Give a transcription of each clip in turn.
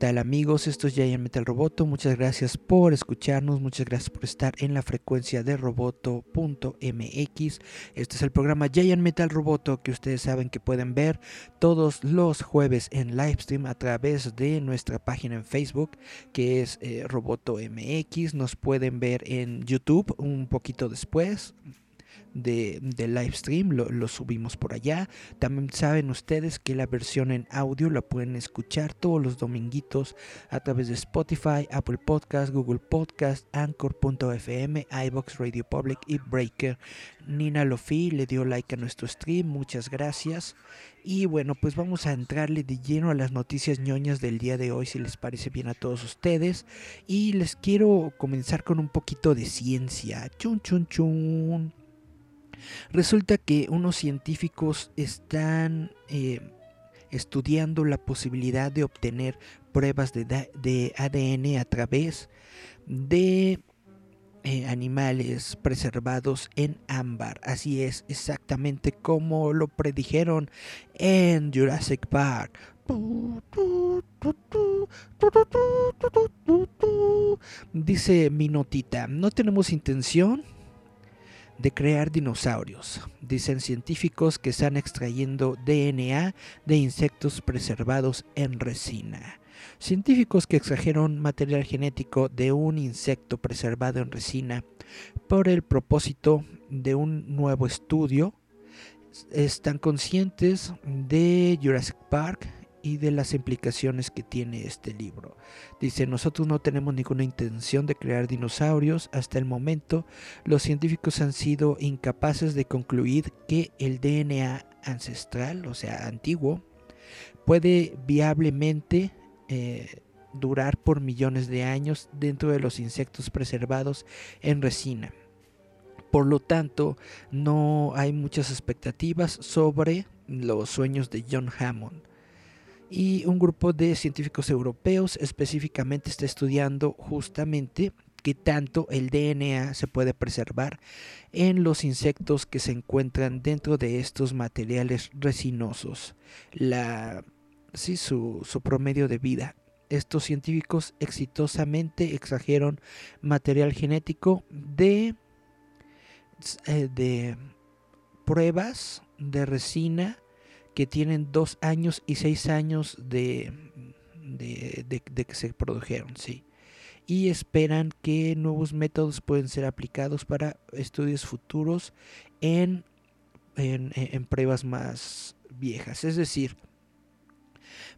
Tal amigos? Esto es Giant Metal Roboto. Muchas gracias por escucharnos, muchas gracias por estar en la frecuencia de roboto.mx. Este es el programa Giant Metal Roboto que ustedes saben que pueden ver todos los jueves en livestream a través de nuestra página en Facebook que es eh, Roboto MX. Nos pueden ver en YouTube un poquito después, de, de live stream, lo, lo, subimos por allá. También saben ustedes que la versión en audio la pueden escuchar todos los dominguitos a través de Spotify, Apple Podcast, Google Podcast, Anchor.fm, iBox Radio Public y Breaker. Nina Lofi le dio like a nuestro stream, muchas gracias. Y bueno, pues vamos a entrarle de lleno a las noticias ñoñas del día de hoy, si les parece bien a todos ustedes. Y les quiero comenzar con un poquito de ciencia. Chun, chun, chun. Resulta que unos científicos están eh, estudiando la posibilidad de obtener pruebas de, ADN a través de eh, animales preservados en ámbar. Así es, exactamente como lo predijeron en Jurassic Park. Dice mi notita, no tenemos intención de crear dinosaurios. Dicen científicos que están extrayendo DNA de insectos preservados en resina. Científicos que extrajeron material genético de un insecto preservado en resina por el propósito de un nuevo estudio están conscientes de Jurassic Park y de las implicaciones que tiene este libro. Dice, nosotros no tenemos ninguna intención de crear dinosaurios. Hasta el momento, los científicos han sido incapaces de concluir que el DNA ancestral, o sea, antiguo, puede viablemente eh, durar por millones de años dentro de los insectos preservados en resina. Por lo tanto, no hay muchas expectativas sobre los sueños de John Hammond y un grupo de científicos europeos específicamente está estudiando justamente qué tanto el DNA se puede preservar en los insectos que se encuentran dentro de estos materiales resinosos. La, sí, su, promedio de vida. Estos científicos exitosamente extrajeron material genético de, eh, de pruebas de resina que tienen dos años y seis años de, de, que se produjeron, sí. Y esperan que nuevos métodos pueden ser aplicados para estudios futuros en, en, en pruebas más viejas. Es decir,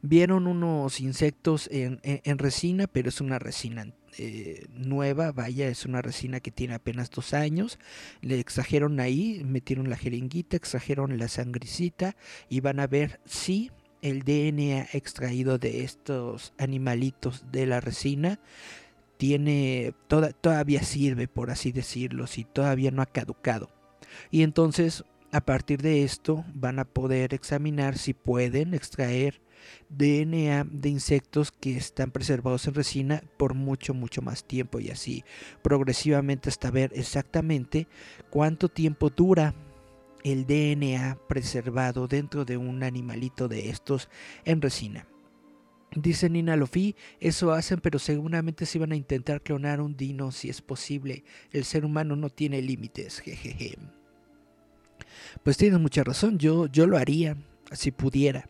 vieron unos insectos en, en, resina, pero es una resina eh, nueva, vaya, es una resina que tiene apenas dos años. Le extrajeron ahí, metieron la jeringuita, extrajeron la sangrecita y van a ver si el DNA extraído de estos animalitos de la resina tiene toda, todavía sirve, por así decirlo, si todavía no ha caducado. Y entonces, a partir de esto, van a poder examinar si pueden extraer DNA de insectos que están preservados en resina por mucho, mucho más tiempo y así progresivamente hasta ver exactamente cuánto tiempo dura el DNA preservado dentro de un animalito de estos en resina. Dice Nina Lofi, eso hacen, pero seguramente se van a intentar clonar un dino si es posible. El ser humano no tiene límites, jejeje. Pues tienes mucha razón, yo, yo lo haría si pudiera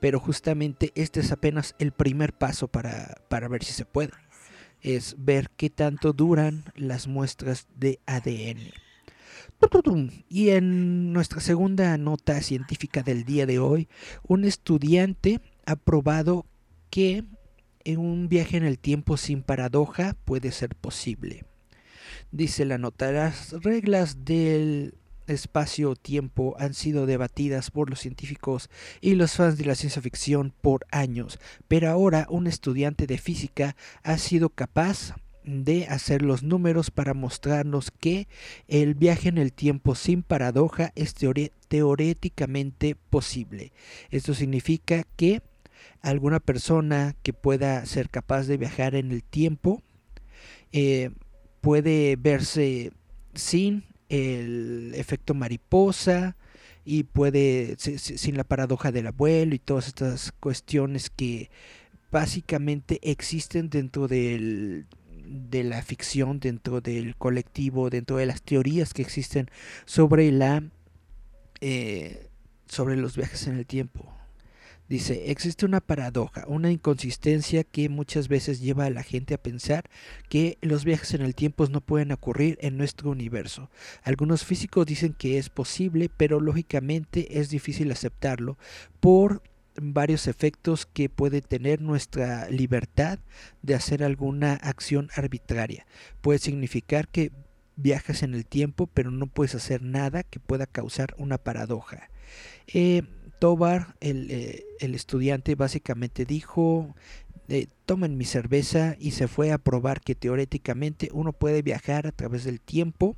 pero justamente este es apenas el primer paso para, para ver si se puede. Es ver qué tanto duran las muestras de ADN. Y en nuestra segunda nota científica del día de hoy, un estudiante ha probado que un viaje en el tiempo sin paradoja puede ser posible. Dice la nota, las reglas del espacio-tiempo han sido debatidas por los científicos y los fans de la ciencia ficción por años, pero ahora un estudiante de física ha sido capaz de hacer los números para mostrarnos que el viaje en el tiempo sin paradoja es teóricamente posible. Esto significa que alguna persona que pueda ser capaz de viajar en el tiempo eh, puede verse sin el efecto mariposa y puede sin la paradoja del abuelo y todas estas cuestiones que básicamente existen dentro del, de la ficción, dentro del colectivo, dentro de las teorías que existen sobre la eh, sobre los viajes en el tiempo. Dice, existe una paradoja, una inconsistencia que muchas veces lleva a la gente a pensar que los viajes en el tiempo no pueden ocurrir en nuestro universo. Algunos físicos dicen que es posible, pero lógicamente es difícil aceptarlo por varios efectos que puede tener nuestra libertad de hacer alguna acción arbitraria. Puede significar que viajas en el tiempo, pero no puedes hacer nada que pueda causar una paradoja. Eh, Tobar, eh, el, estudiante, básicamente dijo, eh, tomen mi cerveza y se fue a probar que teóricamente uno puede viajar a través del tiempo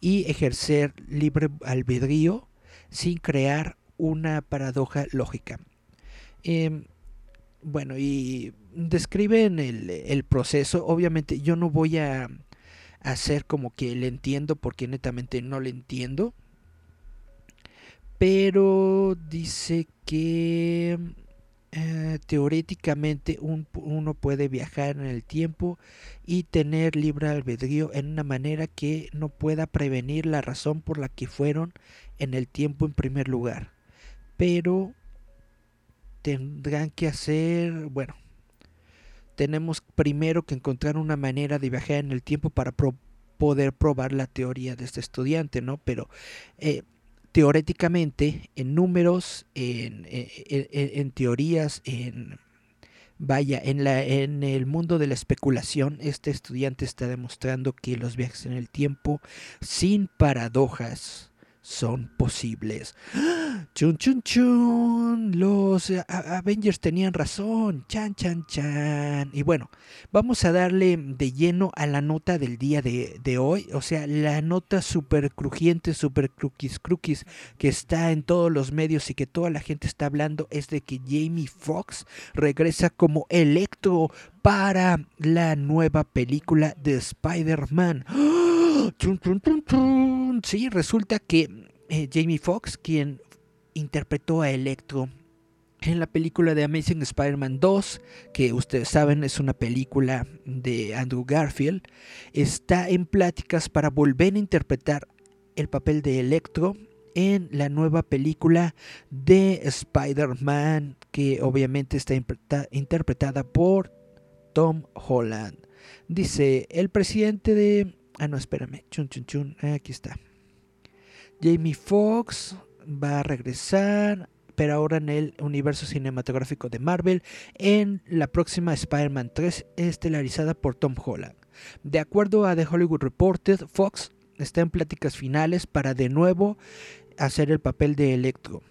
y ejercer libre albedrío sin crear una paradoja lógica. Em, bueno, y describen el, el, proceso. Obviamente yo no voy a hacer como que le entiendo porque netamente no le entiendo pero dice que eh, teóricamente uno puede viajar en el tiempo y tener libre albedrío en una manera que no pueda prevenir la razón por la que fueron en el tiempo en primer lugar. Pero tendrán que hacer, bueno, tenemos primero que encontrar una manera de viajar en el tiempo para poder probar la teoría de este estudiante, ¿no? Pero eh, teóricamente, en números, en, en, teorías, en vaya, en, la, en el mundo de la especulación, este estudiante está demostrando que los viajes en el tiempo, sin paradojas, son posibles. Chun chun chun. Los eh, Avengers tenían razón. Chan chan chan. Y bueno, vamos a darle de lleno a la nota del día de, de hoy. O sea, la nota super crujiente, super cruquis cruquis que está en todos los medios y que toda la gente está hablando es de que Jamie Foxx regresa como Electro para la nueva película de Spider-Man. Sí, resulta que eh, Jamie Foxx, quien interpretó a Electro en la película de Amazing Spider-Man 2, que ustedes saben es una película de Andrew Garfield, está en pláticas para volver a interpretar el papel de Electro en la nueva película de Spider-Man, que obviamente está interpretada por Tom Holland. Dice el presidente de Ah, no, espérame. Chun, chun, chun. Aquí está. Jamie Foxx va a regresar, pero ahora en el universo cinematográfico de Marvel, en la próxima Spider-Man 3, estelarizada por Tom Holland. De acuerdo a The Hollywood Reporter, Fox está en pláticas finales para de nuevo hacer el papel de Electro.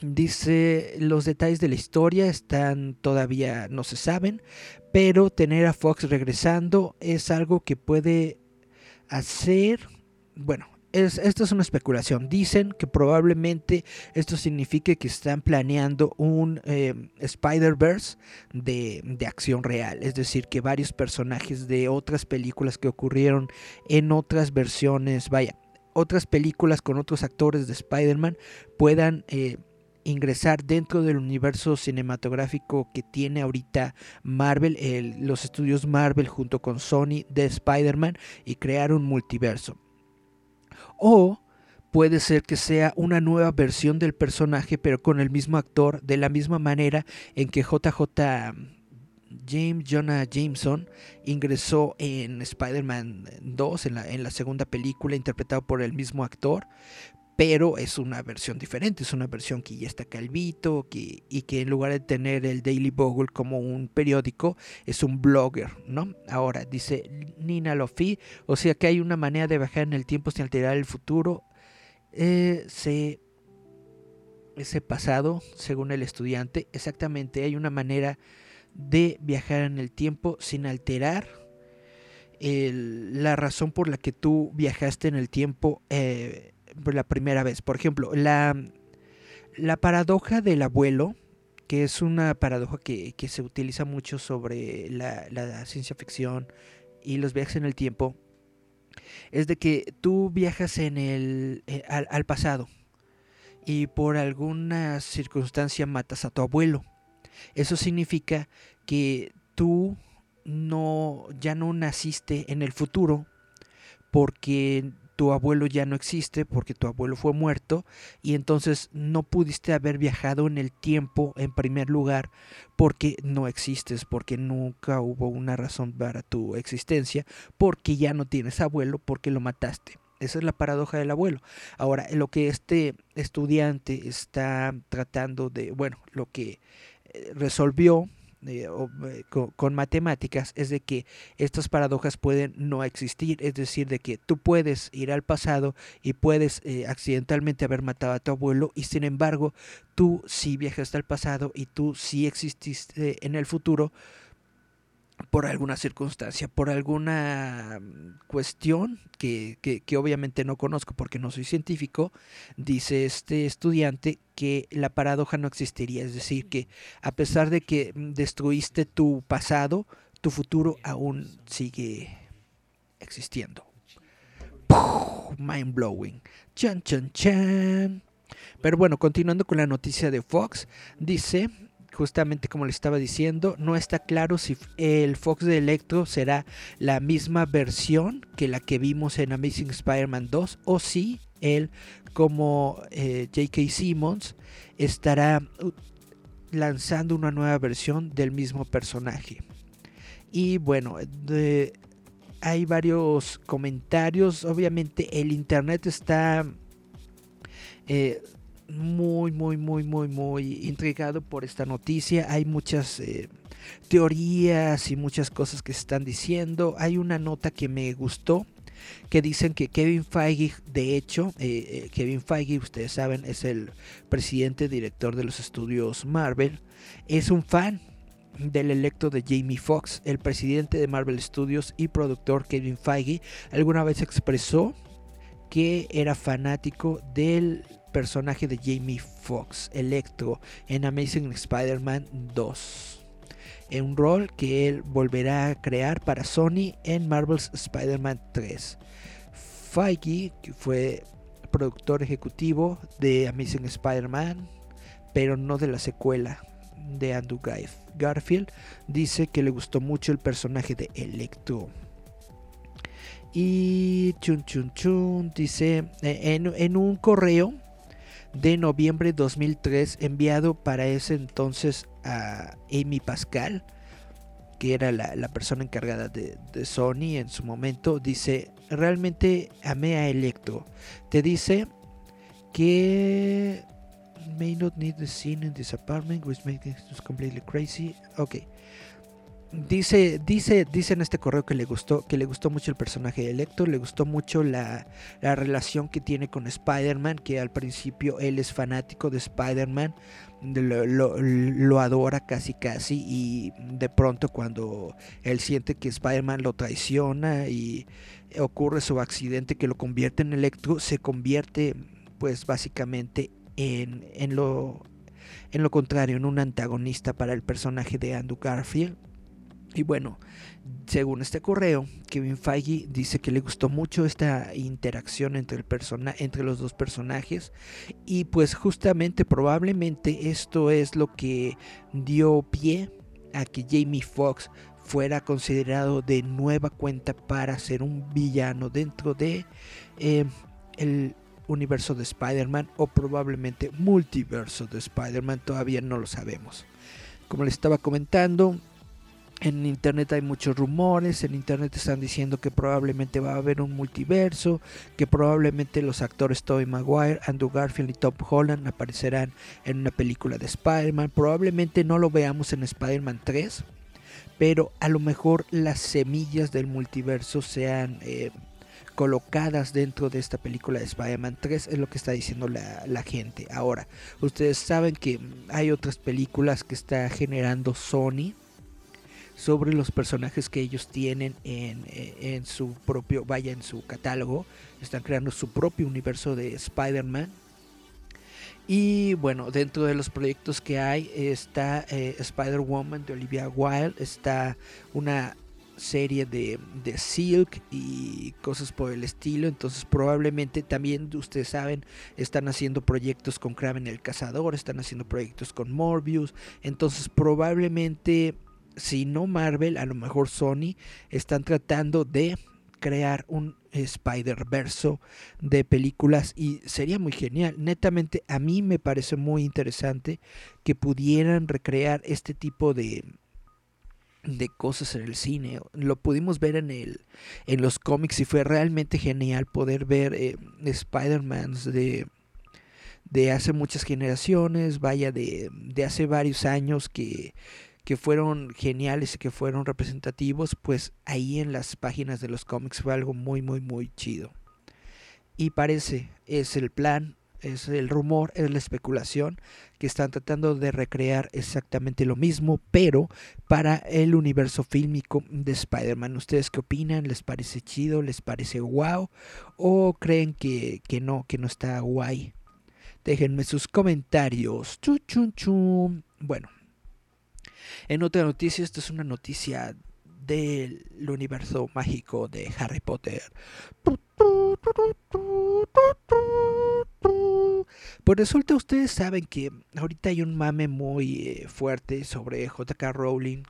Dice, los detalles de la historia están todavía no se saben, pero tener a Fox regresando es algo que puede hacer, bueno, es, esto es una especulación. Dicen que probablemente esto signifique que están planeando un eh, Spider-Verse de, de, acción real. Es decir, que varios personajes de otras películas que ocurrieron en otras versiones, vaya, otras películas con otros actores de Spider-Man puedan eh, ingresar dentro del universo cinematográfico que tiene ahorita Marvel, los estudios Marvel junto con Sony de Spider-Man y crear un multiverso. O puede ser que sea una nueva versión del personaje pero con el mismo actor de la misma manera en que JJ James Jonah Jameson ingresó en Spider-Man 2, en la, en la, segunda película, interpretado por el mismo actor, pero es una versión diferente, es una versión que ya está calvito que, y que en lugar de tener el Daily Bugle como un periódico, es un blogger, ¿no? Ahora, dice Nina Lofi, o sea que hay una manera de viajar en el tiempo sin alterar el futuro eh, se, ese pasado, según el estudiante, exactamente hay una manera de viajar en el tiempo sin alterar la razón por la que tú viajaste en el tiempo eh, por la primera vez. Por ejemplo, la, la paradoja del abuelo, que es una paradoja que, se utiliza mucho sobre la, ciencia ficción y los viajes en el tiempo, es de que tú viajas en el, eh, al pasado y por alguna circunstancia matas a tu abuelo. Eso significa que tú no ya no naciste en el futuro porque tu abuelo ya no existe porque tu abuelo fue muerto y entonces no pudiste haber viajado en el tiempo en primer lugar porque no existes, porque nunca hubo una razón para tu existencia, porque ya no tienes abuelo, porque lo mataste. Esa es la paradoja del abuelo. Ahora, lo que este estudiante está tratando de, bueno, lo que eh, resolvió eh, eh, con, matemáticas es de que estas paradojas pueden no existir, es decir, de que tú puedes ir al pasado y puedes accidentalmente haber matado a tu abuelo y sin embargo tú sí viajaste al pasado y tú sí exististe en el futuro por alguna circunstancia, por alguna mm, cuestión que, que, obviamente no conozco porque no soy científico, dice este estudiante que la paradoja no existiría, es decir, que a pesar de que mm, destruiste tu pasado, tu futuro aún sigue existiendo. Mind blowing. Chan, chan, chan. Pero bueno, continuando con la noticia de Fox, dice justamente como le estaba diciendo, no está claro si el Fox de Electro será la misma versión que la que vimos en Amazing Spider-Man 2 o si él como eh, J.K. Simmons estará lanzando una nueva versión del mismo personaje. Y bueno, hay varios comentarios. Obviamente el internet está eh, muy, muy, muy, muy, muy intrigado por esta noticia. Hay muchas eh, teorías y muchas cosas que se están diciendo. Hay una nota que me gustó que dicen que Kevin Feige, de hecho, eh, eh, Kevin Feige, ustedes saben, es el presidente director de los estudios Marvel, es un fan del electo de Jamie Foxx, el presidente de Marvel Studios y productor Kevin Feige, alguna vez expresó que era fanático del personaje de Jamie Foxx, Electro, en Amazing Spider-Man 2. En un rol que él volverá a crear para Sony en Marvel's Spider-Man 3. Feige, que fue productor ejecutivo de Amazing Spider-Man, pero no de la secuela de Andrew Garfield, dice que le gustó mucho el personaje de Electro. Y chun chun chun dice eh, en, en un correo de noviembre 2003 enviado para ese entonces a Amy Pascal, que era la, persona encargada de, Sony en su momento, dice, realmente amé a Electro. Te dice que may not need the scene in this apartment which makes it completely crazy. Ok. Dice, dice, dice en este correo que le gustó, que le gustó mucho el personaje de Electro, le gustó mucho la, relación que tiene con Spider-Man, que al principio él es fanático de Spider-Man, lo, adora casi casi, y de pronto cuando él siente que Spider-Man lo traiciona y ocurre su accidente que lo convierte en Electro, se convierte pues básicamente en, en lo en lo contrario, en un antagonista para el personaje de Andrew Garfield y bueno, según este correo, Kevin Feige dice que le gustó mucho esta interacción entre, el persona, entre los dos personajes y pues justamente probablemente esto es lo que dio pie a que Jamie Foxx fuera considerado de nueva cuenta para ser un villano dentro de eh, el universo de Spider-Man o probablemente multiverso de Spider-Man, todavía no lo sabemos. Como les estaba comentando, en internet hay muchos rumores, en internet están diciendo que probablemente va a haber un multiverso, que probablemente los actores Tobey Maguire, Andrew Garfield y Tom Holland aparecerán en una película de Spider-Man. Probablemente no lo veamos en Spider-Man 3, pero a lo mejor las semillas del multiverso sean eh, colocadas dentro de esta película de Spider-Man 3, es lo que está diciendo la, la, gente. Ahora, ustedes saben que hay otras películas que está generando Sony sobre los personajes que ellos tienen en, en su propio, vaya, en su catálogo. Están creando su propio universo de Spider-Man. Y bueno, dentro de los proyectos que hay está eh, Spider-Woman de Olivia Wilde, está una serie de, de, Silk y cosas por el estilo. Entonces probablemente también ustedes saben, están haciendo proyectos con Kraven el Cazador, están haciendo proyectos con Morbius. Entonces probablemente, si no Marvel, a lo mejor Sony, están tratando de crear un Spider-Verso de películas y sería muy genial. Netamente a mí me parece muy interesante que pudieran recrear este tipo de de cosas en el cine. Lo pudimos ver en el en los cómics y fue realmente genial poder ver eh, Spider-Man de de hace muchas generaciones, vaya de, de hace varios años que que fueron geniales y que fueron representativos, pues ahí en las páginas de los cómics fue algo muy, muy, muy chido. Y parece, es el plan, es el rumor, es la especulación, que están tratando de recrear exactamente lo mismo, pero para el universo fílmico de Spider-Man. ¿Ustedes qué opinan? ¿Les parece chido? ¿Les parece wow? ¿O creen que, que no, que no está guay? Déjenme sus comentarios. Chum, chum, chum. Bueno, en otra noticia, esta es una noticia del universo mágico de Harry Potter. Pues resulta, ustedes saben que ahorita hay un mame muy eh, fuerte sobre JK Rowling,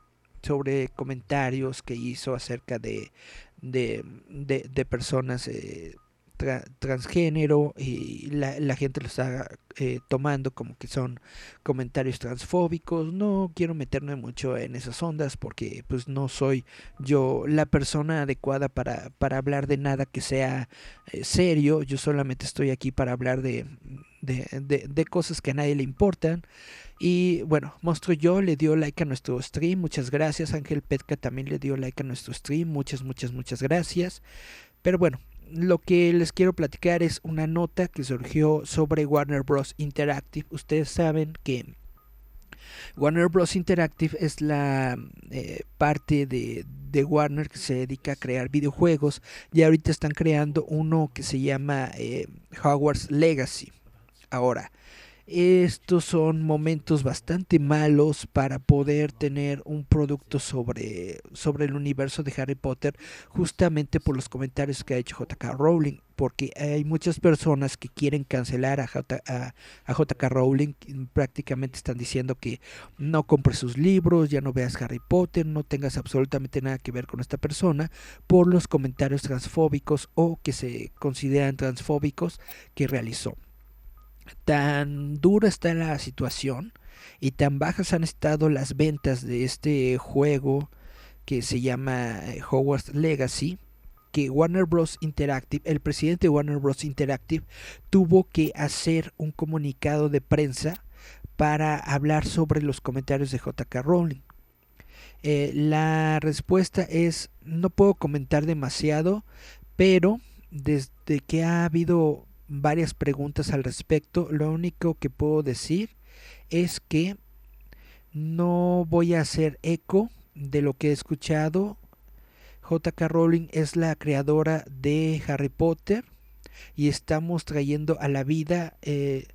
sobre comentarios que hizo acerca de, de, de, personas eh, transgénero y la, gente lo está eh, tomando como que son comentarios transfóbicos. No quiero meterme mucho en esas ondas porque pues no soy yo la persona adecuada para, para hablar de nada que sea eh, serio. Yo solamente estoy aquí para hablar de, de, de, cosas que a nadie le importan. Y bueno, Monstruo Yo le dio like a nuestro stream. Muchas gracias. Ángel Petka también le dio like a nuestro stream. Muchas, muchas, muchas gracias. Pero bueno, lo que les quiero platicar es una nota que surgió sobre Warner Bros. Interactive. Ustedes saben que Warner Bros. Interactive es la eh, parte de, de, Warner que se dedica a crear videojuegos y ahorita están creando uno que se llama eh, Hogwarts Legacy. Ahora, estos son momentos bastante malos para poder tener un producto sobre, sobre el universo de Harry Potter, justamente por los comentarios que ha hecho JK Rowling, porque hay muchas personas que quieren cancelar a, J, a, JK Rowling, prácticamente están diciendo que no compres sus libros, ya no veas Harry Potter, no tengas absolutamente nada que ver con esta persona, por los comentarios transfóbicos o que se consideran transfóbicos que realizó tan dura está la situación y tan bajas han estado las ventas de este juego que se llama eh, Hogwarts Legacy que Warner Bros. Interactive, el presidente de Warner Bros. Interactive, tuvo que hacer un comunicado de prensa para hablar sobre los comentarios de JK Rowling. Eh, la respuesta es, no puedo comentar demasiado, pero desde que ha habido varias preguntas al respecto. Lo único que puedo decir es que no voy a hacer eco de lo que he escuchado. JK Rowling es la creadora de Harry Potter y estamos trayendo a la vida eh,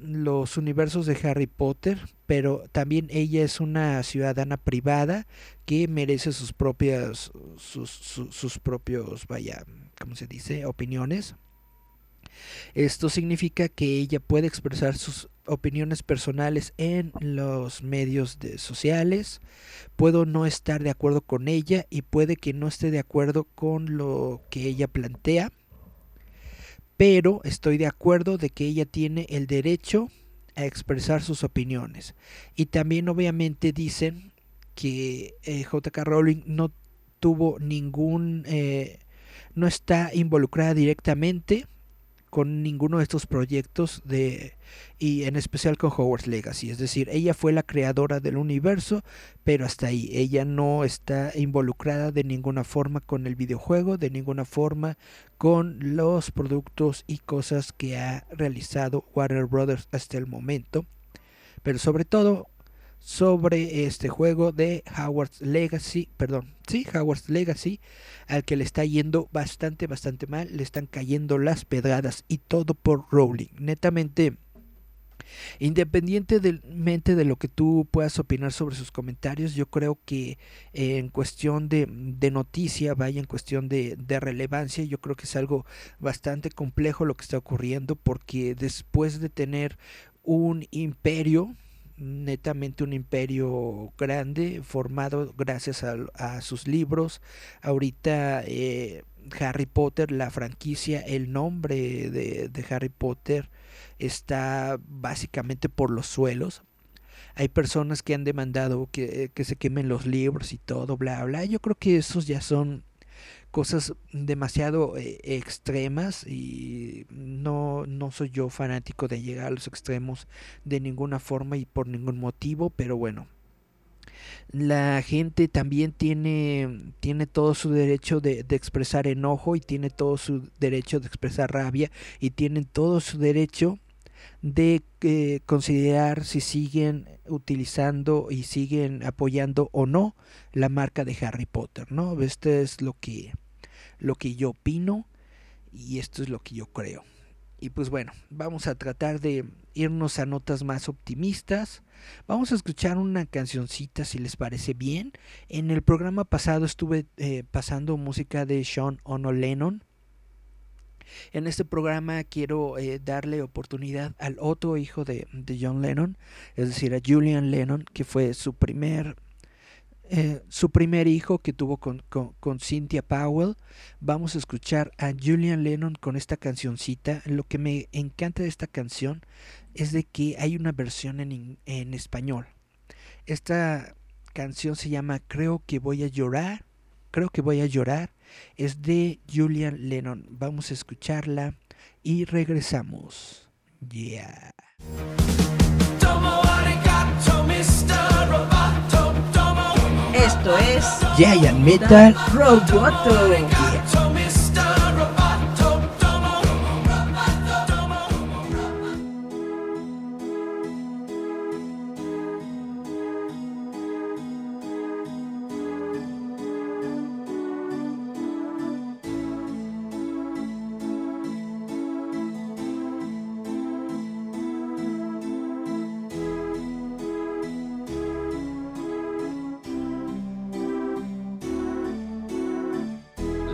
los universos de Harry Potter, pero también ella es una ciudadana privada que merece sus propias sus, sus propios vaya, ¿cómo se dice? opiniones. Esto significa que ella puede expresar sus opiniones personales en los medios de sociales. Puedo no estar de acuerdo con ella y puede que no esté de acuerdo con lo que ella plantea. Pero estoy de acuerdo de que ella tiene el derecho a expresar sus opiniones. Y también obviamente dicen que eh, JK Rowling no tuvo ningún... Eh, no está involucrada directamente con ninguno de estos proyectos de y en especial con Hogwarts Legacy, es decir, ella fue la creadora del universo, pero hasta ahí, ella no está involucrada de ninguna forma con el videojuego, de ninguna forma con los productos y cosas que ha realizado Warner Brothers hasta el momento, pero sobre todo sobre este juego de Howard's Legacy, perdón, sí, Howard's Legacy, al que le está yendo bastante, bastante mal, le están cayendo las pedradas y todo por Rowling. Netamente, independientemente de lo que tú puedas opinar sobre sus comentarios, yo creo que en cuestión de, de noticia, vaya en cuestión de, de relevancia, yo creo que es algo bastante complejo lo que está ocurriendo, porque después de tener un imperio, netamente un imperio grande formado gracias a, sus libros. Ahorita eh, Harry Potter, la franquicia, el nombre de, Harry Potter está básicamente por los suelos. Hay personas que han demandado que, que se quemen los libros y todo, bla, bla. Yo creo que esos ya son cosas demasiado eh, extremas y no, no soy yo fanático de llegar a los extremos de ninguna forma y por ningún motivo, pero bueno. La gente también tiene, tiene todo su derecho de, de expresar enojo y tiene todo su derecho de expresar rabia y tienen todo su derecho de eh, considerar si siguen utilizando y siguen apoyando o no la marca de Harry Potter, ¿no? Este es lo que lo que yo opino y esto es lo que yo creo. Y pues bueno, vamos a tratar de irnos a notas más optimistas. Vamos a escuchar una cancioncita si les parece bien. En el programa pasado estuve eh, pasando música de Sean Ono Lennon. En este programa quiero eh, darle oportunidad al otro hijo de, John Lennon, es decir, a Julian Lennon, que fue su primer eh, su primer hijo que tuvo con, con, Cynthia Powell. Vamos a escuchar a Julian Lennon con esta cancioncita. Lo que me encanta de esta canción es de que hay una versión en, en español. Esta canción se llama Creo que voy a llorar. Creo que voy a llorar. Es de Julian Lennon. Vamos a escucharla y regresamos. Yeah. Esto es Giant Metal Roboto.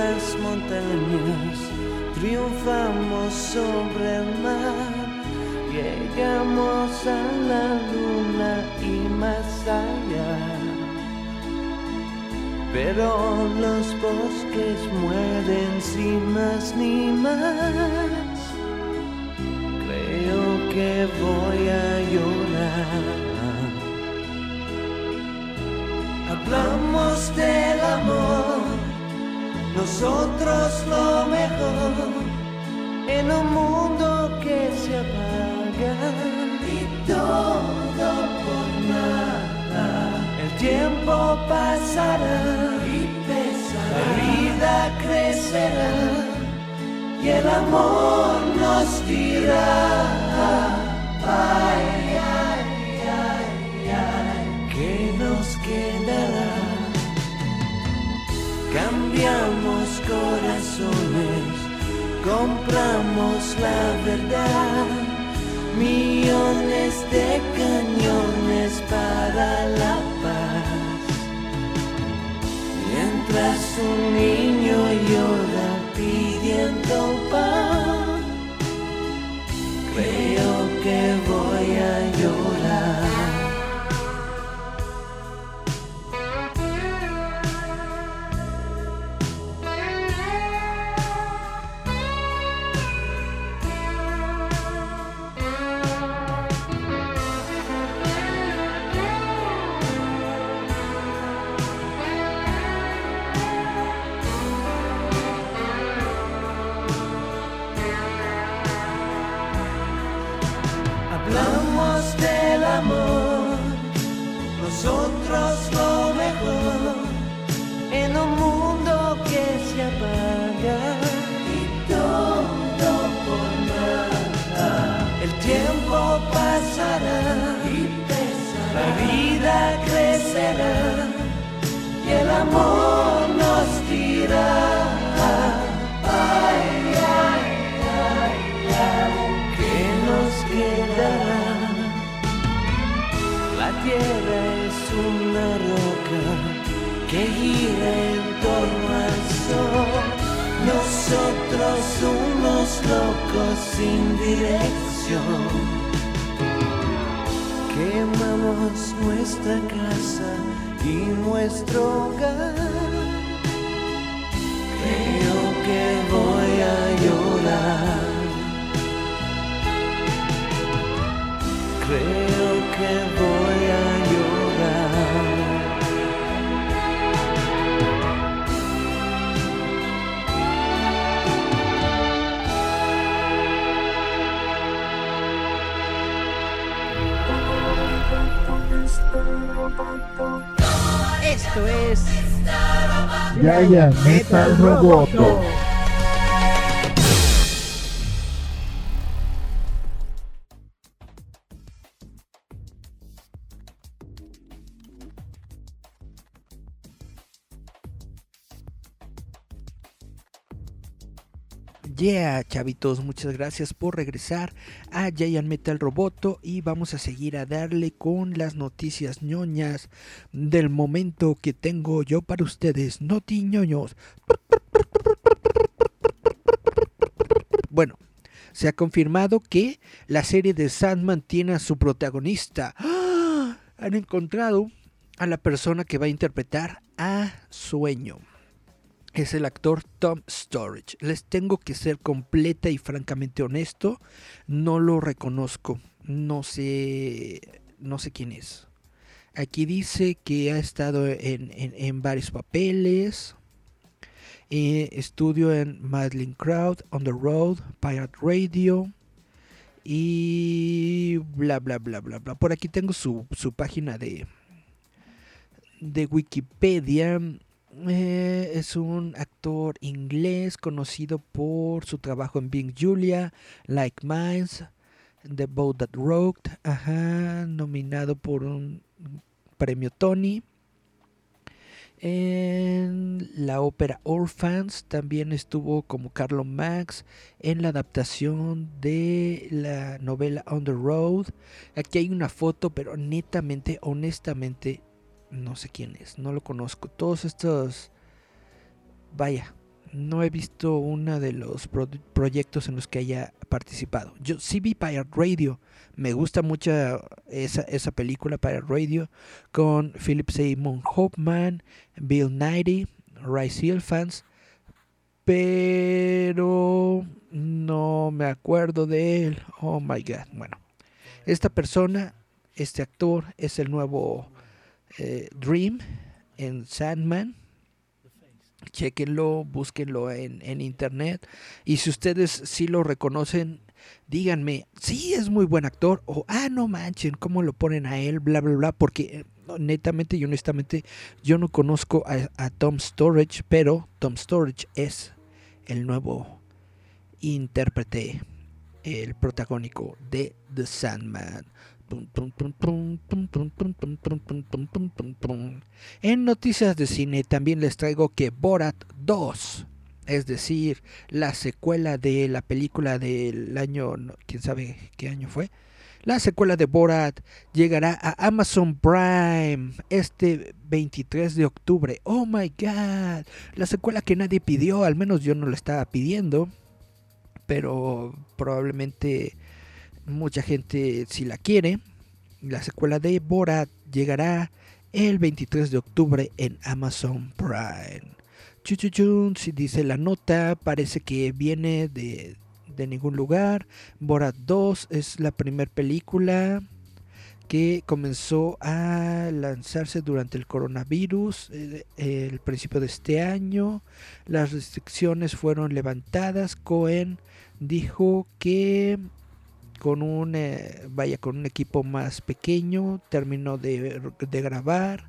las montañas, triunfamos sobre el mar, llegamos a la luna y más allá. Pero los bosques mueren sin más ni más. Creo que voy a llorar. Hablamos del amor nosotros lo mejor en un mundo que se apaga y todo por nada. El tiempo pasará y pesará, la vida crecerá y el amor nos dirá. Ay, ay, ay, ay, que nos quedará niño llora pidiendo pan, voy a llorar. Esto es Giant Metal Roboto. Yeah, chavitos, muchas gracias por regresar a Giant Metal Roboto y vamos a seguir a darle con las noticias ñoñas del momento que tengo yo para ustedes, noti ñoños. Bueno, se ha confirmado que la serie de Sandman tiene a su protagonista. ¡Ah! Han encontrado a la persona que va a interpretar a Sueño es el actor Tom Storage. Les tengo que ser completa y francamente honesto, no lo reconozco, no sé, no sé quién es. Aquí dice que ha estado en, en- en varios papeles. eh, estudio en Madeline Crowd, On the Road, Pirate Radio y bla bla bla bla bla. Por aquí tengo su, su página de, de Wikipedia. Eh, es un actor inglés conocido por su trabajo en Being Julia, Like Minds, The Boat That Rocked, ajá, nominado por un premio Tony. En la ópera Orphans también estuvo como Carlo Max en la adaptación de la novela On the Road. Aquí hay una foto, pero netamente, honestamente, no sé quién es, no lo conozco. Todos estos, vaya, no he visto uno de los pro- proyectos en los que haya participado. Yo sí vi Pirate Radio, me gusta mucho esa, esa película Pirate Radio con Philip Seymour Hoffman, Bill Nighy, Rice Ilfans, pero no me acuerdo de él. Oh my god, bueno, esta persona, este actor es el nuevo eh, Dream en Sandman. Chequenlo, búsquenlo en, en internet. Y si ustedes sí lo reconocen, díganme, sí es muy buen actor. O, ah, no manchen, ¿cómo lo ponen a él? Bla, bla, bla. Porque eh, netamente y honestamente yo no conozco a, a Tom Storage, pero Tom Storage es el nuevo intérprete, el protagónico de The Sandman. En noticias de cine también les traigo que Borat 2, es decir, la secuela de la película del año, quién sabe qué año fue, la secuela de Borat llegará a Amazon Prime este 23 de octubre. Oh my god, la secuela que nadie pidió, al menos yo no la estaba pidiendo, pero probablemente mucha gente si la quiere. La secuela de Borat llegará el 23 de octubre en Amazon Prime. Chuchuchun, si dice la nota, parece que viene de, de ningún lugar. Borat 2 es la primera película que comenzó a lanzarse durante el coronavirus, eh, el principio de este año. Las restricciones fueron levantadas. Cohen dijo que con un eh, vaya con un equipo más pequeño terminó de, de grabar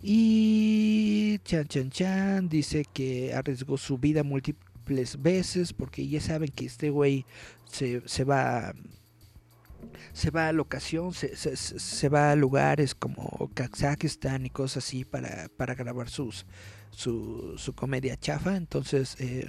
y Chan Chan Chan dice que arriesgó su vida múltiples veces porque ya saben que este güey se, se va se va a locación, se, se, se, va a lugares como Kazajistán y cosas así para, para grabar sus, su, su comedia chafa. Entonces eh,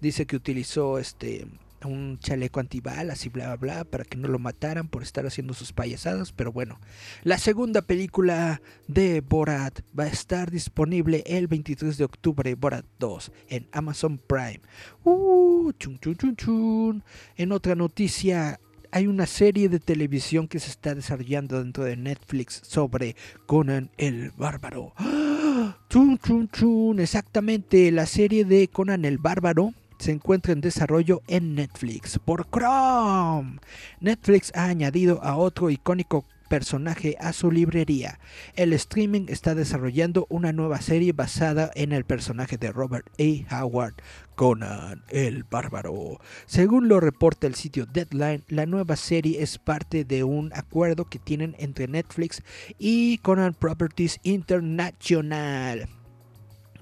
dice que utilizó este un chaleco antibalas y bla bla bla para que no lo mataran por estar haciendo sus payasadas. Pero bueno, la segunda película de Borat va a estar disponible el 23 de octubre, Borat 2, en Amazon Prime. Uh, chun, chun, chun, chun. En otra noticia, hay una serie de televisión que se está desarrollando dentro de Netflix sobre Conan el Bárbaro. Chun, chun, chun. Exactamente, la serie de Conan el Bárbaro se encuentra en desarrollo en Netflix por Chrome. Netflix ha añadido a otro icónico personaje a su librería. El streaming está desarrollando una nueva serie basada en el personaje de Robert A. Howard, Conan el Bárbaro. Según lo reporta el sitio Deadline, la nueva serie es parte de un acuerdo que tienen entre Netflix y Conan Properties International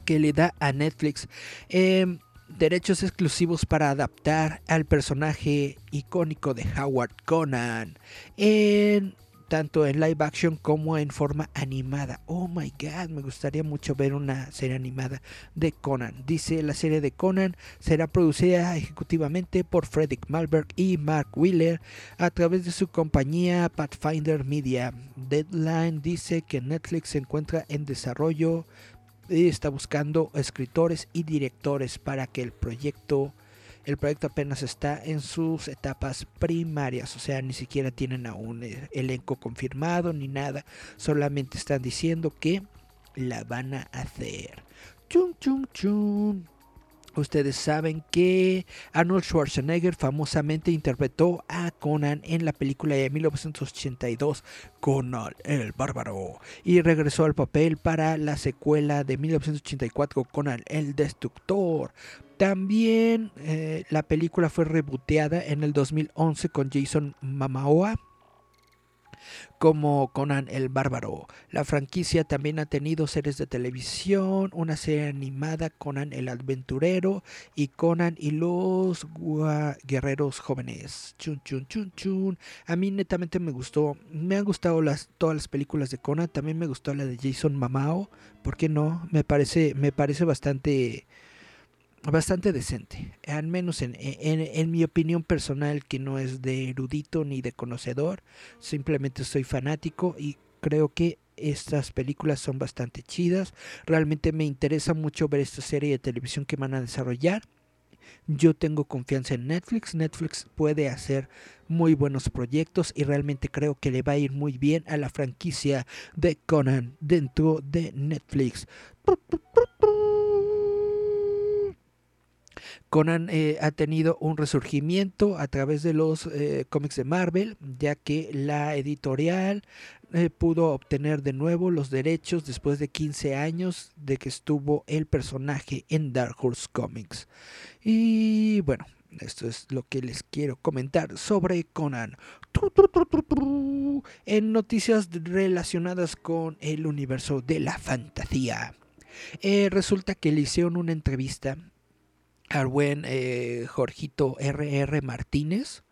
que le da a Netflix eh, derechos exclusivos para adaptar al personaje icónico de Howard Conan en tanto en live action como en forma animada. Oh my god, me gustaría mucho ver una serie animada de Conan. Dice la serie de Conan será producida ejecutivamente por Frederick Malberg y Mark Wheeler a través de su compañía Pathfinder Media. Deadline dice que Netflix se encuentra en desarrollo está buscando escritores y directores para que el proyecto el proyecto apenas está en sus etapas primarias, o sea, ni siquiera tienen aún el elenco confirmado ni nada, solamente están diciendo que la van a hacer. Chun, chun, chun. Ustedes saben que Arnold Schwarzenegger famosamente interpretó a Conan en la película de 1982, Conan el Bárbaro, y regresó al papel para la secuela de 1984, Conan el Destructor. También eh, la película fue reboteada en el 2011 con Jason Momoa como Conan el Bárbaro. La franquicia también ha tenido series de televisión, una serie animada Conan el Aventurero y Conan y los Guerreros Jóvenes. Chun chun chun chun. A mí netamente me gustó, me han gustado las todas las películas de Conan, también me gustó la de Jason Mamao, ¿por qué no? Me parece me parece bastante bastante decente, al menos en, en, en, mi opinión personal, que no es de erudito ni de conocedor, simplemente soy fanático y creo que estas películas son bastante chidas, realmente me interesa mucho ver esta serie de televisión que van a desarrollar. Yo tengo confianza en Netflix. Netflix puede hacer muy buenos proyectos y realmente creo que le va a ir muy bien a la franquicia de Conan dentro de Netflix. Conan eh, ha tenido un resurgimiento a través de los eh, cómics de Marvel, ya que la editorial eh, pudo obtener de nuevo los derechos después de 15 años de que estuvo el personaje en Dark Horse Comics. Y bueno, esto es lo que les quiero comentar sobre Conan. En noticias relacionadas con el universo de la fantasía. resulta que le hicieron una entrevista al buen eh, Jorgito R.R. Martínez.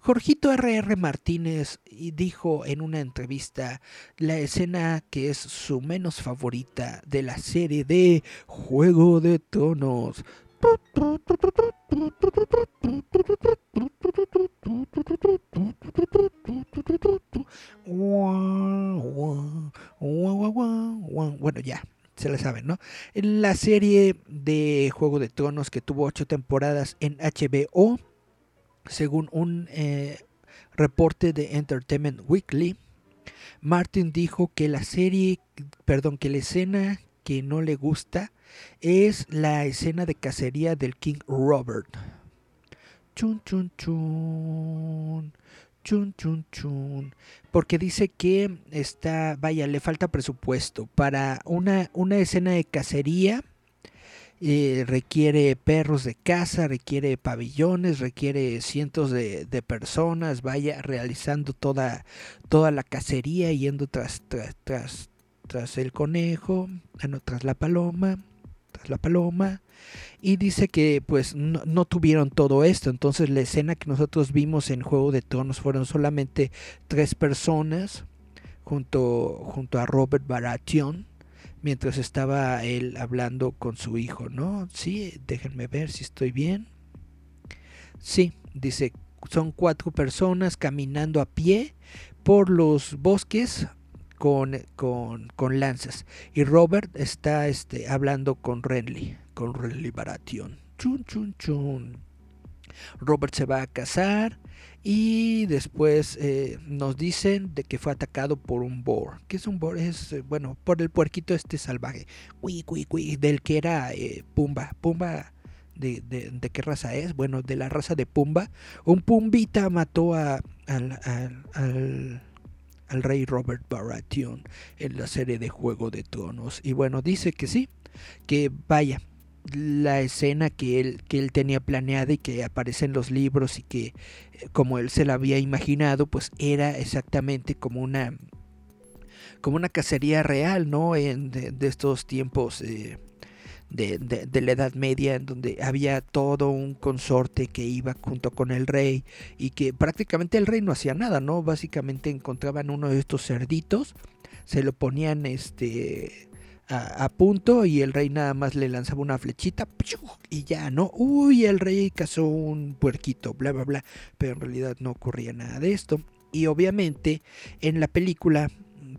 Jorgito R.R. Martínez dijo en una entrevista la escena que es su menos favorita de la serie de Juego de Tronos. Bueno, ya, se la saben, ¿no? La serie de Juego de Tronos que tuvo ocho temporadas en HBO, según un eh, reporte de Entertainment Weekly, Martin dijo que la serie, perdón, que la escena que no le gusta es la escena de cacería del King Robert. Chun, chun, chun. Chun, chun, chun. Porque dice que está, vaya, le falta presupuesto para una, una escena de cacería. eh, requiere perros de caza, requiere pabellones, requiere cientos de, de personas, vaya realizando toda, toda la cacería, yendo tras, tras, tras, tras el conejo, ah, no, tras la paloma, la paloma. Y dice que pues no, tuvieron todo esto. Entonces la escena que nosotros vimos en Juego de Tronos fueron solamente tres personas junto, junto a Robert Baratheon mientras estaba él hablando con su hijo, ¿no? Sí, déjenme ver si estoy bien. Sí, dice, son cuatro personas caminando a pie por los bosques con, con, con lanzas. Y Robert está este, hablando con Renly, con Renly Baratheon. Chun, chun, chun. Robert se va a casar y después eh, nos dicen de que fue atacado por un boar. ¿Qué es un boar? Es, eh, bueno, por el puerquito este salvaje. Cui, cui, cui, del que era eh, Pumba. Pumba, de, de, de, qué raza es? Bueno, de la raza de Pumba. Un Pumbita mató a, al, al rey Robert Baratheon en la serie de Juego de Tronos. Y bueno, dice que sí, que vaya, la escena que él, que él tenía planeada y que aparece en los libros y que como él se la había imaginado, pues era exactamente como una como una cacería real, ¿no? En, de, de estos tiempos eh, de, de, la Edad Media, en donde había todo un consorte que iba junto con el rey y que prácticamente el rey no hacía nada, ¿no? Básicamente encontraban uno de estos cerditos, se lo ponían este a, a, punto y el rey nada más le lanzaba una flechita y ya, ¿no? Uy, el rey cazó un puerquito, bla, bla, bla. Pero en realidad no ocurría nada de esto. Y obviamente en la película,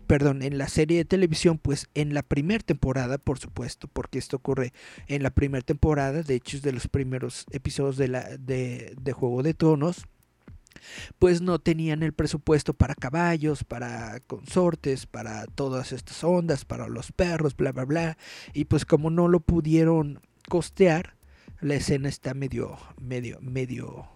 perdón, en la serie de televisión, pues en la primera temporada, por supuesto, porque esto ocurre en la primera temporada, de hecho es de los primeros episodios de, la, de, Juego de Tronos pues no tenían el presupuesto para caballos, para consortes, para todas estas ondas, para los perros, bla, bla, bla. Y pues como no lo pudieron costear, la escena está medio, medio, medio,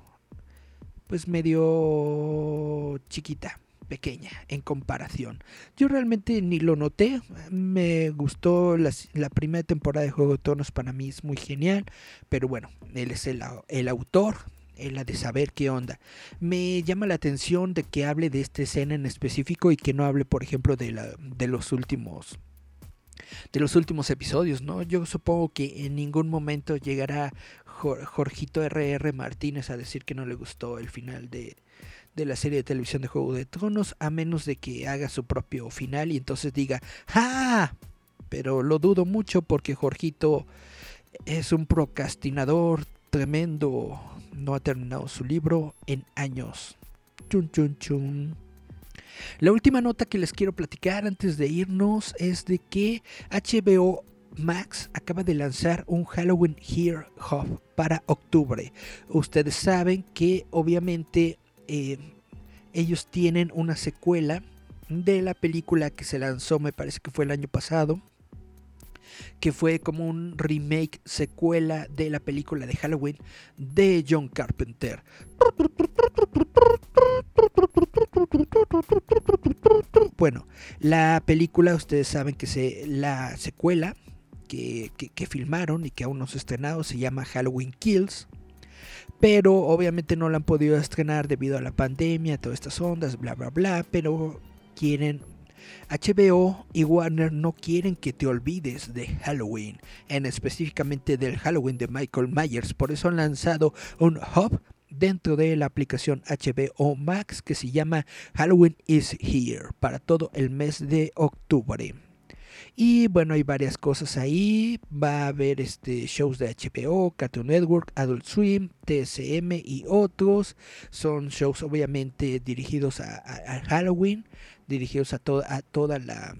pues medio chiquita pequeña en comparación. Yo realmente ni lo noté, me gustó la, la, primera temporada de Juego de Tronos, para mí es muy genial, pero bueno, él es el, el autor, la de saber qué onda. Me llama la atención de que hable de esta escena en específico y que no hable, por ejemplo, de, la, de los últimos de los últimos episodios, ¿no? Yo supongo que en ningún momento llegará Jorgito RR Martínez a decir que no le gustó el final de, de la serie de televisión de Juego de Tronos, a menos de que haga su propio final y entonces diga, ¡ah! Pero lo dudo mucho porque Jorgito es un procrastinador tremendo no ha terminado su libro en años. Chun, chun, chun. La última nota que les quiero platicar antes de irnos es de que HBO Max acaba de lanzar un Halloween Here Hub para octubre. Ustedes saben que obviamente eh, ellos tienen una secuela de la película que se lanzó, me parece que fue el año pasado, que fue como un remake, secuela de la película de Halloween de John Carpenter. Bueno, la película, ustedes saben que se, la secuela que, que, que filmaron y que aún no se ha estrenado se llama Halloween Kills pero obviamente no la han podido estrenar debido a la pandemia, todas estas ondas, bla, bla, bla, pero quieren HBO y Warner no quieren que te olvides de Halloween, en específicamente del Halloween de Michael Myers, por eso han lanzado un hub dentro de la aplicación HBO Max que se llama Halloween is Here para todo el mes de octubre. Y bueno, hay varias cosas ahí. Va a haber este shows de HBO, Cartoon Network, Adult Swim, TSM y otros. Son shows obviamente dirigidos a, a, Halloween dirigidos a, a toda la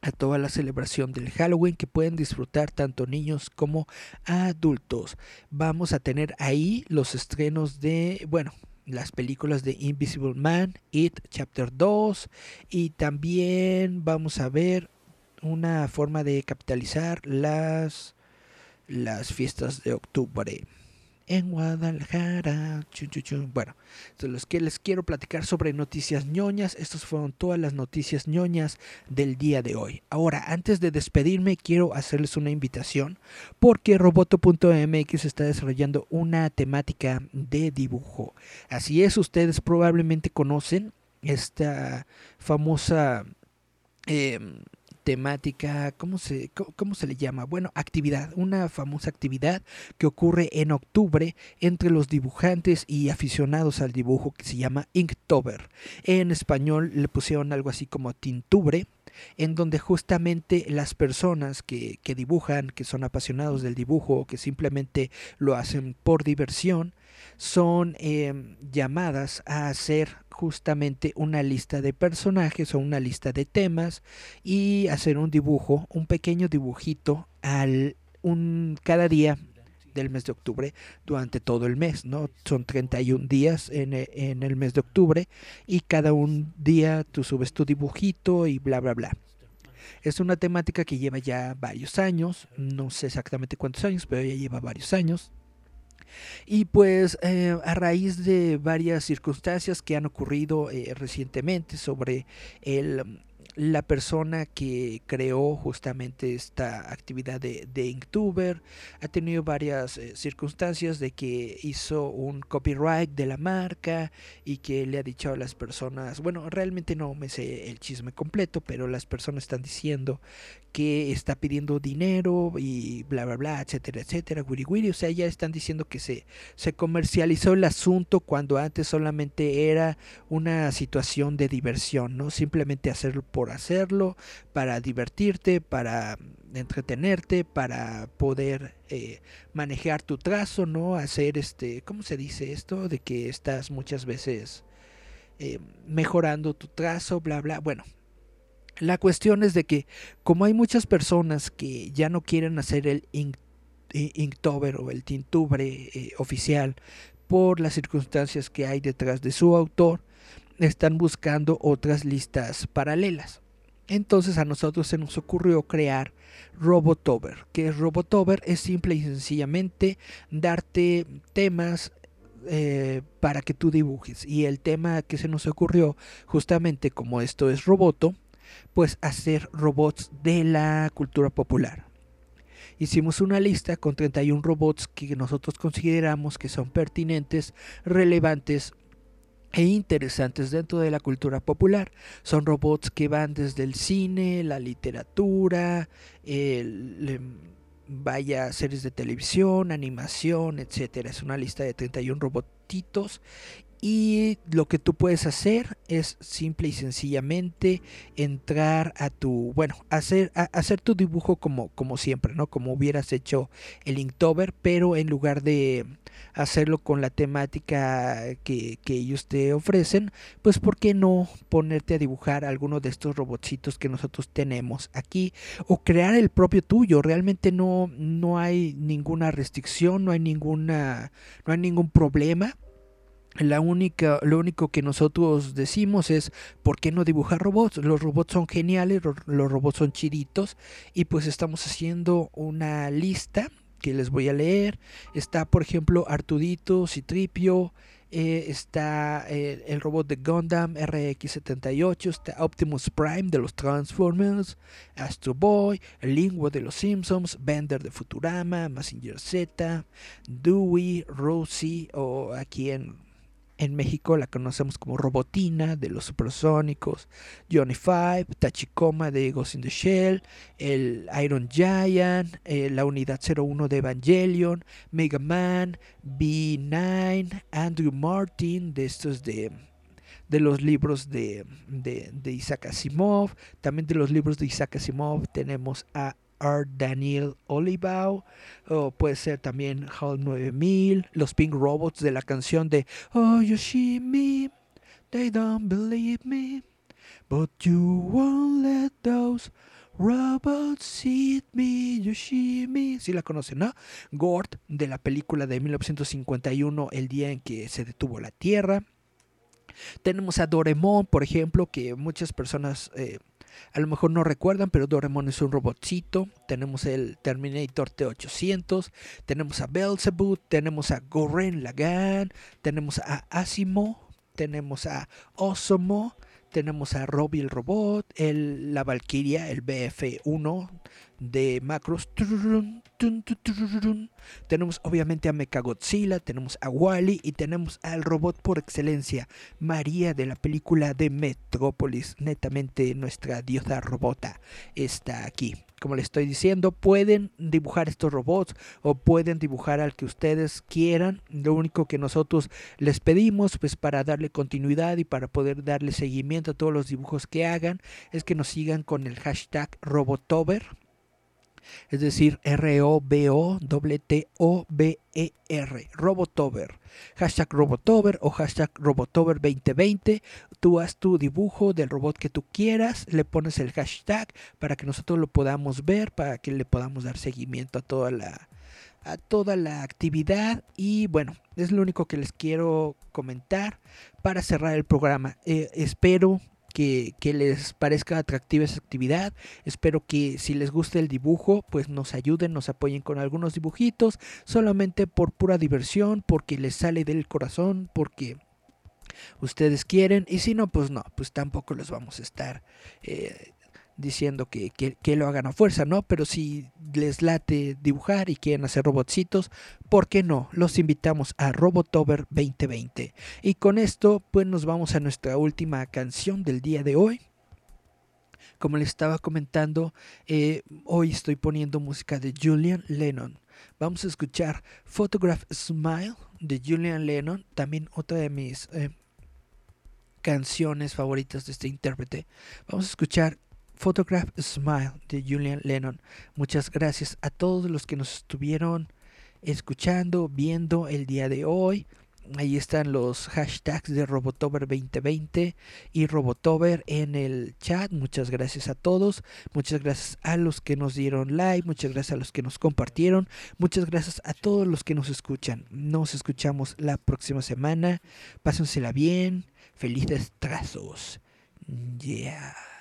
a toda la celebración del Halloween que pueden disfrutar tanto niños como adultos. Vamos a tener ahí los estrenos de, bueno, las películas de Invisible Man, It Chapter 2 y también vamos a ver una forma de capitalizar las las fiestas de octubre. en Guadalajara. Bueno, entonces los que les quiero platicar sobre noticias ñoñas. Estas fueron todas las noticias ñoñas del día de hoy. Ahora, antes de despedirme, quiero hacerles una invitación porque roboto.mx está desarrollando una temática de dibujo. Así es, ustedes probablemente conocen esta famosa em, temática, ¿cómo se, cómo se le llama? Bueno, actividad, una famosa actividad que ocurre en octubre entre los dibujantes y aficionados al dibujo que se llama Inktober. En español le pusieron algo así como tintubre, en donde justamente las personas que, que dibujan, que son apasionados del dibujo que simplemente lo hacen por diversión, son eh, llamadas a hacer justamente una lista de personajes o una lista de temas y hacer un dibujo, un pequeño dibujito al un cada día del mes de octubre durante todo el mes, ¿no? Son 31 días en, e- en el mes de octubre y cada un día tú subes tu dibujito y bla bla bla. Es una temática que lleva ya varios años, no sé exactamente cuántos años, pero ya lleva varios años. Y pues eh, a raíz de varias circunstancias que han ocurrido eh, recientemente sobre el, la persona que creó justamente esta actividad de, de Inktuber, ha tenido varias eh, circunstancias de que hizo un copyright de la marca y que le ha dicho a las personas, bueno, realmente no me sé el chisme completo, pero las personas están diciendo que está pidiendo dinero y bla bla bla, etcétera, etcétera, wiri wiri, o sea, ya están diciendo que se, se comercializó el asunto cuando antes solamente era una situación de diversión, ¿no? Simplemente hacerlo por hacerlo, para divertirte, para entretenerte, para poder eh, manejar tu trazo, ¿no? Hacer este, ¿cómo se dice esto? De que estás muchas veces eh, mejorando tu trazo, bla bla, bueno. La cuestión es de que como hay muchas personas que ya no quieren hacer el ink, Inktober o el tintubre eh, oficial por las circunstancias que hay detrás de su autor, están buscando otras listas paralelas. Entonces a nosotros se nos ocurrió crear Robotober. que es Robotober? Es simple y sencillamente darte temas eh, para que tú dibujes. Y el tema que se nos ocurrió, justamente como esto es roboto, pues hacer robots de la cultura popular. Hicimos una lista con 31 robots que nosotros consideramos que son pertinentes, relevantes e interesantes dentro de la cultura popular. Son robots que van desde el cine, la literatura, el, vaya series de televisión, animación, etcétera. Es una lista de 31 robotitos y lo que tú puedes hacer es simple y sencillamente entrar a tu, bueno, hacer, a- hacer tu dibujo como, como siempre, ¿no? Como hubieras hecho el Inktober, pero en lugar de hacerlo con la temática que, que ellos te ofrecen, pues ¿por qué no ponerte a dibujar alguno de estos robotcitos que nosotros tenemos aquí? O crear el propio tuyo. Realmente no, no hay ninguna restricción, no hay ninguna, no hay ningún problema. La única, lo único que nosotros decimos es, ¿por qué no dibujar robots? Los robots son geniales, los robots son chiditos y pues estamos haciendo una lista que les voy a leer. Está, por ejemplo, Artudito, Citripio, eh, está eh, el robot de Gundam RX-78, está Optimus Prime de los Transformers, Astro Boy, el Lingua de los Simpsons, Bender de Futurama, Massinger Z, Dewey, Rosie o aquí en en México la conocemos como Robotina de los Supersónicos, Johnny Five, Tachikoma de Ghost in the Shell, el Iron Giant, eh, la Unidad 01 de Evangelion, Mega Man, B9, Andrew Martin, de estos de, de los libros de, de, de Isaac Asimov. También de los libros de Isaac Asimov tenemos a R. Daniel Olivau, o puede ser también HAL 9000, los Pink Robots de la canción de Oh Yoshimi, they don't believe me, but you won't let those robots eat me, Yoshimi. Si la conocen, ¿no? Gort de la película de 1951, El día en que se detuvo la Tierra. Tenemos a Doremon, por ejemplo, que muchas personas eh, A lo mejor no recuerdan, pero Doraemon es un robotcito. Tenemos el Terminator T800, tenemos a Belzebub, tenemos a Goren Lagan, tenemos a Asimo, tenemos a Osomo, tenemos a Robbie el robot, el, la Valkyria, el BF1 de Macros. Tenemos obviamente a Mechagodzilla, tenemos a Wally y tenemos al robot por excelencia, María de la película de Metrópolis. Netamente nuestra diosa robota está aquí. Como les estoy diciendo, pueden dibujar estos robots o pueden dibujar al que ustedes quieran. Lo único que nosotros les pedimos, pues para darle continuidad y para poder darle seguimiento a todos los dibujos que hagan, es que nos sigan con el hashtag Robotober. Es decir, R-O-B-O-T-O-B-E-R. Robotober. Hashtag Robotober o hashtag Robotober 2020. Tú haz tu dibujo del robot que tú quieras, le pones el hashtag para que nosotros lo podamos ver, para que le podamos dar seguimiento a toda la, a toda la actividad y bueno, es lo único que les quiero comentar para cerrar el programa. Eh, espero que, les parezca atractiva esa actividad. Espero que si les gusta el dibujo, pues nos ayuden, nos apoyen con algunos dibujitos, solamente por pura diversión, porque les sale del corazón, porque ustedes quieren, y si no, pues no, pues tampoco les vamos a estar eh, diciendo que, que, que, lo hagan a fuerza, ¿no? Pero si les late dibujar y quieren hacer robotcitos, ¿por qué no? Los invitamos a Robotober 2020. Y con esto, pues nos vamos a nuestra última canción del día de hoy. Como les estaba comentando, eh, hoy estoy poniendo música de Julian Lennon. Vamos a escuchar Photograph Smile de Julian Lennon, también otra de mis eh, canciones favoritas de este intérprete. Vamos a escuchar Photograph Smile de Julian Lennon. Muchas gracias a todos los que nos estuvieron escuchando, viendo el día de hoy. Ahí están los hashtags de Robotober 2020 y Robotober en el chat. Muchas gracias a todos. Muchas gracias a los que nos dieron like. Muchas gracias a los que nos compartieron. Muchas gracias a todos los que nos escuchan. Nos escuchamos la próxima semana. Pásensela bien. Felices trazos. Yeah.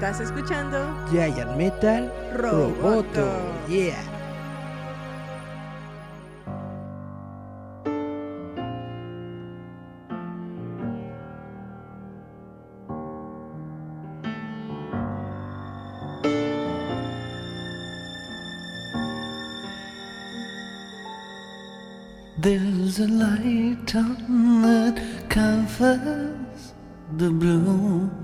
Estás escuchando Giant Metal Roboto. Roboto. Yeah. There's a light on that covers the blue.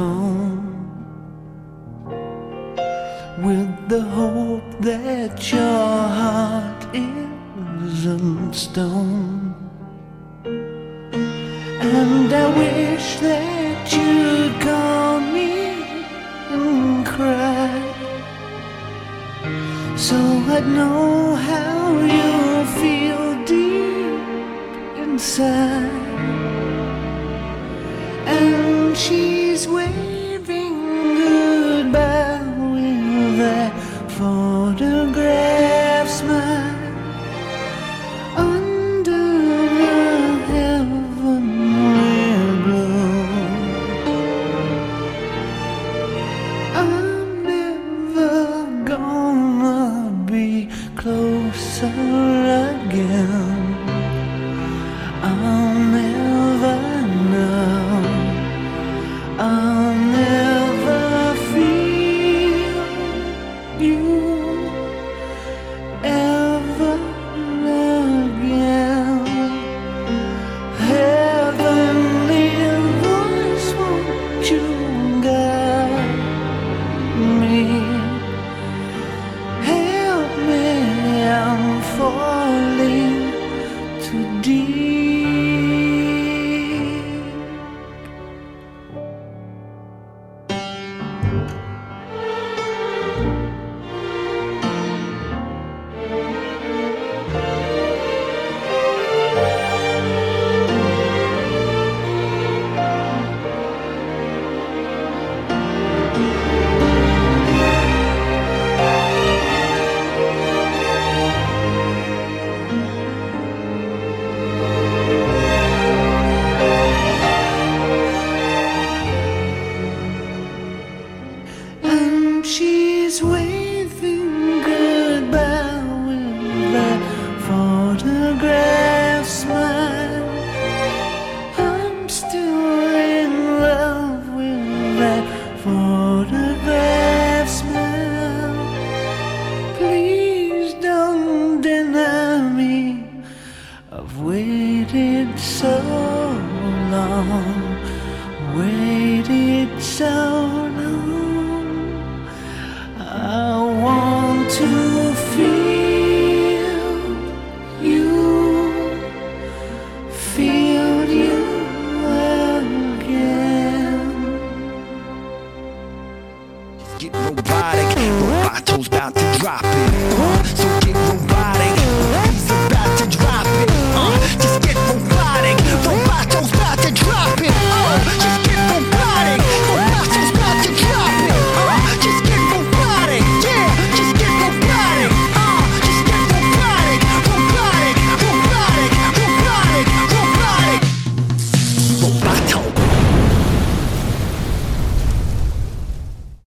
Phone with the hope that your heart isn't stone. And I wish that you'd call me and cry So I'd know how you feel deep inside And this way.